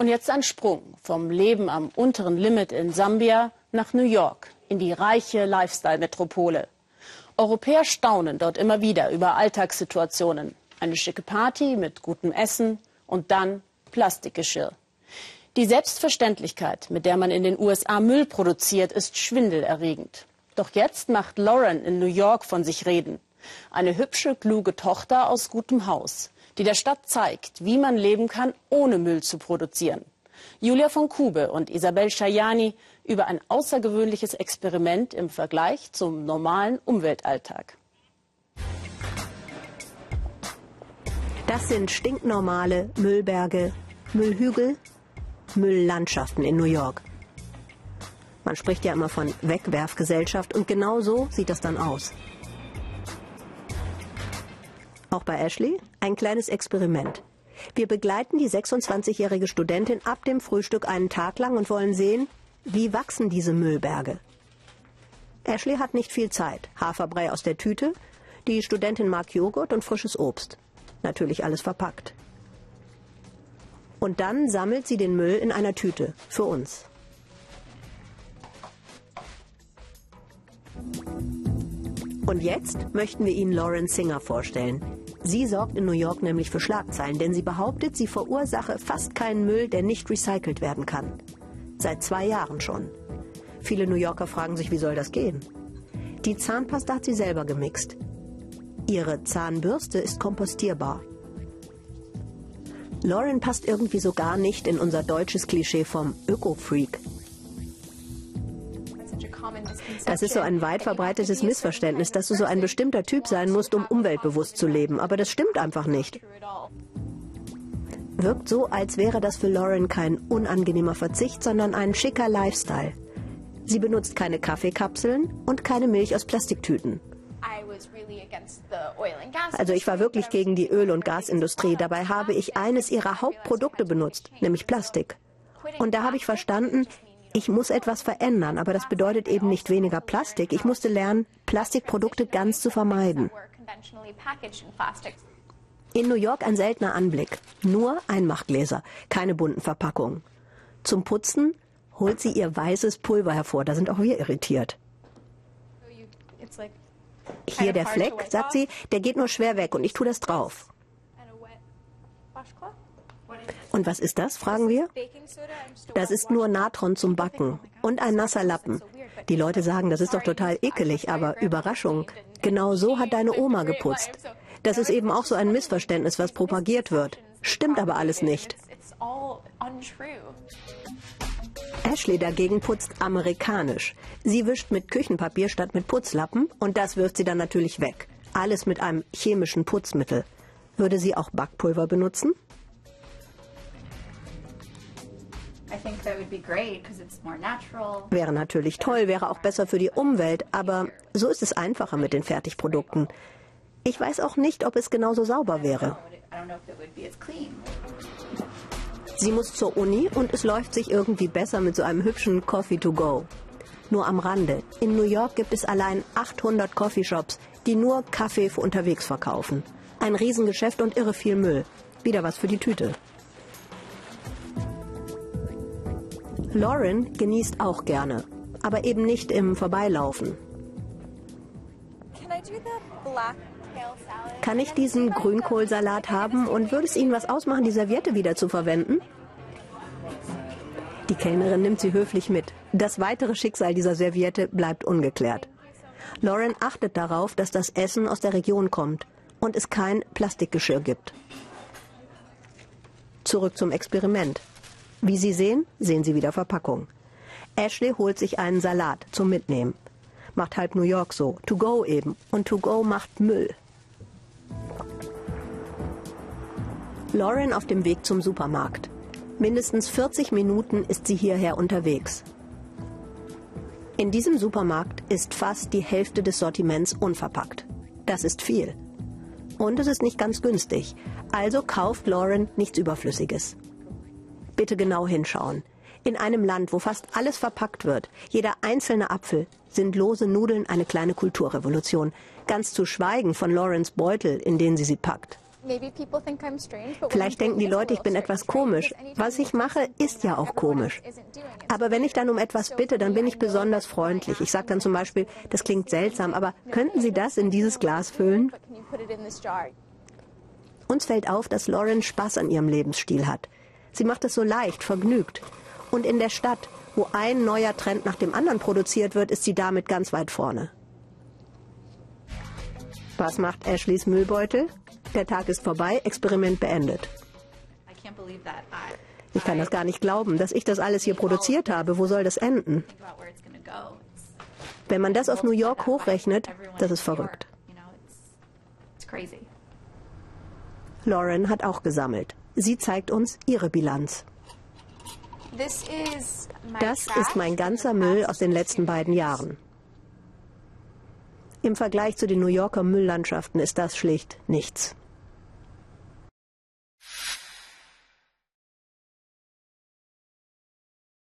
Und jetzt ein Sprung vom Leben am unteren Limit in Sambia nach New York, in die reiche Lifestyle-Metropole. Europäer staunen dort immer wieder über Alltagssituationen. Eine schicke Party mit gutem Essen und dann Plastikgeschirr. Die Selbstverständlichkeit, mit der man in den USA Müll produziert, ist schwindelerregend. Doch jetzt macht Lauren in New York von sich reden. Eine hübsche, kluge Tochter aus gutem Haus, die der Stadt zeigt, wie man leben kann, ohne Müll zu produzieren. Julia von Kube und Isabel Schajani über ein außergewöhnliches Experiment im Vergleich zum normalen Umweltalltag. Das sind stinknormale Müllberge, Müllhügel, Mülllandschaften in New York. Man spricht ja immer von Wegwerfgesellschaft und genau so sieht das dann aus. Auch bei Ashley ein kleines Experiment. Wir begleiten die 26-jährige Studentin ab dem Frühstück einen Tag lang und wollen sehen, wie wachsen diese Müllberge. Ashley hat nicht viel Zeit. Haferbrei aus der Tüte. Die Studentin mag Joghurt und frisches Obst. Natürlich alles verpackt. Und dann sammelt sie den Müll in einer Tüte für uns. Und jetzt möchten wir Ihnen Lauren Singer vorstellen. Sie sorgt in New York nämlich für Schlagzeilen, denn sie behauptet, sie verursache fast keinen Müll, der nicht recycelt werden kann. Seit zwei Jahren schon. Viele New Yorker fragen sich, wie soll das gehen? Die Zahnpasta hat sie selber gemixt. Ihre Zahnbürste ist kompostierbar. Lauren passt irgendwie so gar nicht in unser deutsches Klischee vom Öko-Freak. Das ist so ein weit verbreitetes Missverständnis, dass du so ein bestimmter Typ sein musst, um umweltbewusst zu leben. Aber das stimmt einfach nicht. Wirkt so, als wäre das für Lauren kein unangenehmer Verzicht, sondern ein schicker Lifestyle. Sie benutzt keine Kaffeekapseln und keine Milch aus Plastiktüten. Also ich war wirklich gegen die Öl- und Gasindustrie. Dabei habe ich eines ihrer Hauptprodukte benutzt, nämlich Plastik. Und da habe ich verstanden, ich muss etwas verändern, aber das bedeutet eben nicht weniger Plastik. Ich musste lernen, Plastikprodukte ganz zu vermeiden. In New York ein seltener Anblick. Nur Einmachgläser, keine bunten Verpackungen. Zum Putzen holt sie ihr weißes Pulver hervor. Da sind auch wir irritiert. Hier der Fleck, sagt sie, der geht nur schwer weg und ich tue das drauf. Und was ist das, fragen wir? Das ist nur Natron zum Backen und ein nasser Lappen. Die Leute sagen, das ist doch total ekelig, aber Überraschung, genau so hat deine Oma geputzt. Das ist eben auch so ein Missverständnis, was propagiert wird. Stimmt aber alles nicht. Ashley dagegen putzt amerikanisch. Sie wischt mit Küchenpapier statt mit Putzlappen und das wirft sie dann natürlich weg. Alles mit einem chemischen Putzmittel. Würde sie auch Backpulver benutzen? Wäre natürlich toll, wäre auch besser für die Umwelt, aber so ist es einfacher mit den Fertigprodukten. Ich weiß auch nicht, ob es genauso sauber wäre. Sie muss zur Uni und es läuft sich irgendwie besser mit so einem hübschen Coffee to go. Nur am Rande. In New York gibt es allein 800 Coffeeshops, die nur Kaffee für unterwegs verkaufen. Ein Riesengeschäft und irre viel Müll. Wieder was für die Tüte. Lauren genießt auch gerne, aber eben nicht im Vorbeilaufen. Kann ich diesen Grünkohlsalat haben und würde es Ihnen was ausmachen, die Serviette wieder zu verwenden? Die Kellnerin nimmt sie höflich mit. Das weitere Schicksal dieser Serviette bleibt ungeklärt. Lauren achtet darauf, dass das Essen aus der Region kommt und es kein Plastikgeschirr gibt. Zurück zum Experiment. Wie Sie sehen, sehen Sie wieder Verpackung. Ashley holt sich einen Salat zum Mitnehmen. Macht halb New York so. To go eben. Und to go macht Müll. Lauren auf dem Weg zum Supermarkt. Mindestens 40 Minuten ist sie hierher unterwegs. In diesem Supermarkt ist fast die Hälfte des Sortiments unverpackt. Das ist viel. Und es ist nicht ganz günstig. Also kauft Lauren nichts Überflüssiges. Bitte genau hinschauen. In einem Land, wo fast alles verpackt wird, jeder einzelne Apfel, sind lose Nudeln eine kleine Kulturrevolution. Ganz zu schweigen von Lawrence Beutel, in den sie sie packt. Vielleicht denken die Leute, ich bin etwas komisch. Was ich mache, ist ja auch komisch. Aber wenn ich dann um etwas bitte, dann bin ich besonders freundlich. Ich sage dann zum Beispiel, das klingt seltsam, aber könnten Sie das in dieses Glas füllen? Uns fällt auf, dass Lauren Spaß an ihrem Lebensstil hat. Sie macht es so leicht, vergnügt. Und in der Stadt, wo ein neuer Trend nach dem anderen produziert wird, ist sie damit ganz weit vorne. Was macht Ashleys Müllbeutel? Der Tag ist vorbei, Experiment beendet. Ich kann das gar nicht glauben, dass ich das alles hier produziert habe. Wo soll das enden? Wenn man das auf New York hochrechnet, das ist verrückt. Lauren hat auch gesammelt. Sie zeigt uns ihre Bilanz. Das ist mein ganzer Müll aus den letzten beiden Jahren. Im Vergleich zu den New Yorker Mülllandschaften ist das schlicht nichts.